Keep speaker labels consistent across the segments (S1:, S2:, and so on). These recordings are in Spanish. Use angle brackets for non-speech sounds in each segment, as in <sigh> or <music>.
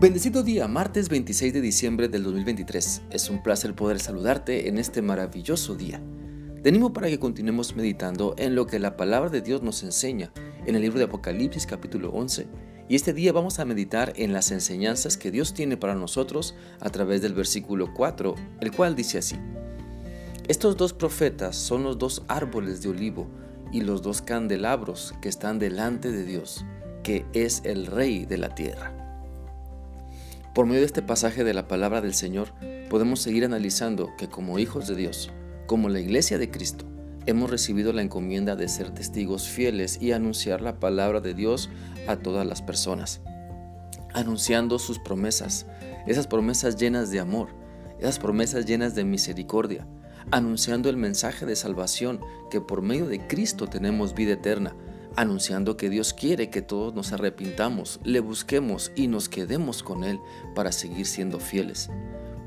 S1: Bendecido día, martes 26 de diciembre del 2023. Es un placer poder saludarte en este maravilloso día. Te animo para que continuemos meditando en lo que la palabra de Dios nos enseña en el libro de Apocalipsis capítulo 11. Y este día vamos a meditar en las enseñanzas que Dios tiene para nosotros a través del versículo 4, el cual dice así. Estos dos profetas son los dos árboles de olivo y los dos candelabros que están delante de Dios, que es el Rey de la tierra. Por medio de este pasaje de la palabra del Señor, podemos seguir analizando que como hijos de Dios, como la iglesia de Cristo, hemos recibido la encomienda de ser testigos fieles y anunciar la palabra de Dios a todas las personas, anunciando sus promesas, esas promesas llenas de amor, esas promesas llenas de misericordia, anunciando el mensaje de salvación que por medio de Cristo tenemos vida eterna, anunciando que Dios quiere que todos nos arrepintamos, le busquemos y nos quedemos con Él para seguir siendo fieles.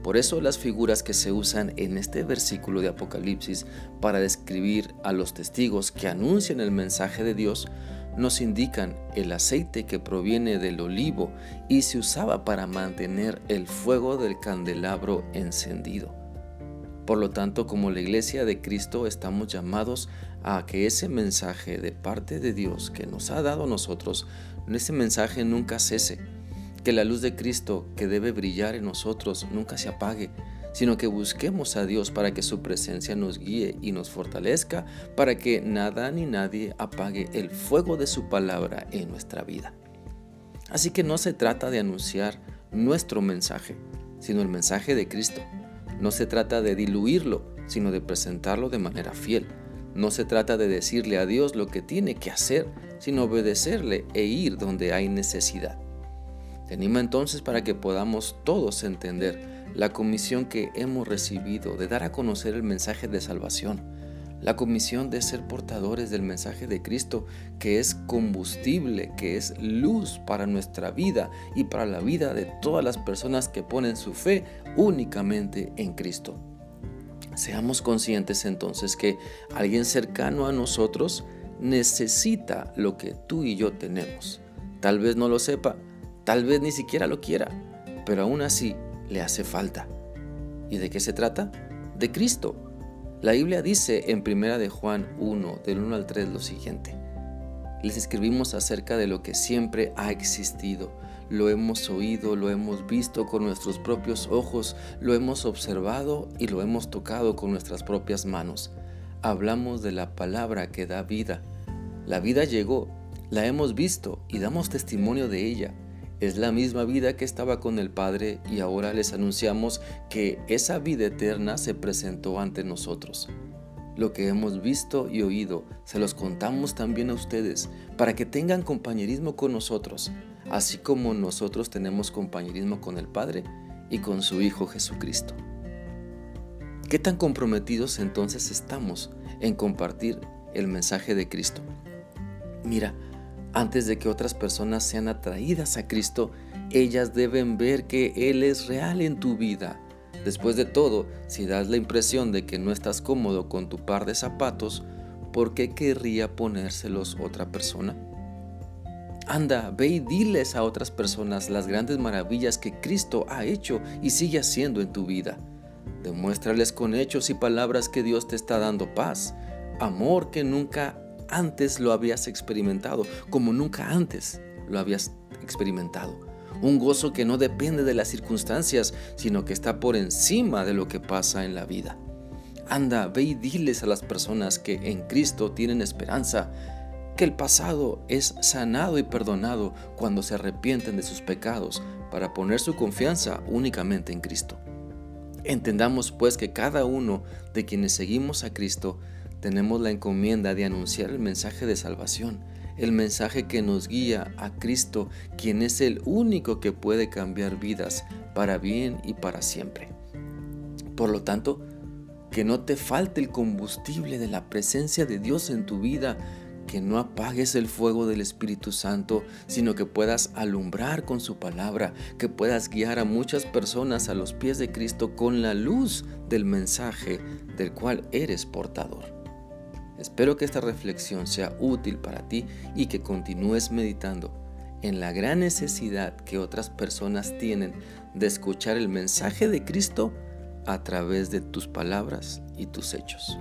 S1: Por eso las figuras que se usan en este versículo de Apocalipsis para describir a los testigos que anuncian el mensaje de Dios nos indican el aceite que proviene del olivo y se usaba para mantener el fuego del candelabro encendido. Por lo tanto, como la iglesia de Cristo estamos llamados a que ese mensaje de parte de Dios que nos ha dado a nosotros, ese mensaje nunca cese, que la luz de Cristo que debe brillar en nosotros nunca se apague, sino que busquemos a Dios para que su presencia nos guíe y nos fortalezca, para que nada ni nadie apague el fuego de su palabra en nuestra vida. Así que no se trata de anunciar nuestro mensaje, sino el mensaje de Cristo no se trata de diluirlo, sino de presentarlo de manera fiel. No se trata de decirle a Dios lo que tiene que hacer, sino obedecerle e ir donde hay necesidad. Te animo entonces para que podamos todos entender la comisión que hemos recibido de dar a conocer el mensaje de salvación la comisión de ser portadores del mensaje de Cristo, que es combustible, que es luz para nuestra vida y para la vida de todas las personas que ponen su fe únicamente en Cristo. Seamos conscientes entonces que alguien cercano a nosotros necesita lo que tú y yo tenemos. Tal vez no lo sepa, tal vez ni siquiera lo quiera, pero aún así le hace falta. ¿Y de qué se trata? De Cristo la Biblia dice en Primera de Juan 1, del 1 al 3 lo siguiente. Les escribimos acerca de lo que siempre ha existido. Lo hemos oído, lo hemos visto con nuestros propios ojos, lo hemos observado y lo hemos tocado con nuestras propias manos. Hablamos de la palabra que da vida. La vida llegó, la hemos visto y damos testimonio de ella. Es la misma vida que estaba con el Padre y ahora les anunciamos que esa vida eterna se presentó ante nosotros. Lo que hemos visto y oído se los contamos también a ustedes para que tengan compañerismo con nosotros, así como nosotros tenemos compañerismo con el Padre y con su Hijo Jesucristo. ¿Qué tan comprometidos entonces estamos en compartir el mensaje de Cristo? Mira, antes de que otras personas sean atraídas a Cristo, ellas deben ver que Él es real en tu vida. Después de todo, si das la impresión de que no estás cómodo con tu par de zapatos, ¿por qué querría ponérselos otra persona? Anda, ve y diles a otras personas las grandes maravillas que Cristo ha hecho y sigue haciendo en tu vida. Demuéstrales con hechos y palabras que Dios te está dando paz, amor que nunca antes lo habías experimentado, como nunca antes lo habías experimentado. Un gozo que no depende de las circunstancias, sino que está por encima de lo que pasa en la vida. Anda, ve y diles a las personas que en Cristo tienen esperanza, que el pasado es sanado y perdonado cuando se arrepienten de sus pecados para poner su confianza únicamente en Cristo. Entendamos pues que cada uno de quienes seguimos a Cristo tenemos la encomienda de anunciar el mensaje de salvación, el mensaje que nos guía a Cristo, quien es el único que puede cambiar vidas para bien y para siempre. Por lo tanto, que no te falte el combustible de la presencia de Dios en tu vida, que no apagues el fuego del Espíritu Santo, sino que puedas alumbrar con su palabra, que puedas guiar a muchas personas a los pies de Cristo con la luz del mensaje del cual eres portador. Espero que esta reflexión sea útil para ti y que continúes meditando en la gran necesidad que otras personas tienen de escuchar el mensaje de Cristo a través de tus palabras y tus hechos.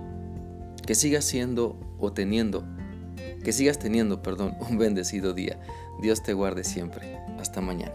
S1: Que sigas siendo o teniendo, que sigas teniendo, perdón, <laughs> un bendecido día. Dios te guarde siempre. Hasta mañana.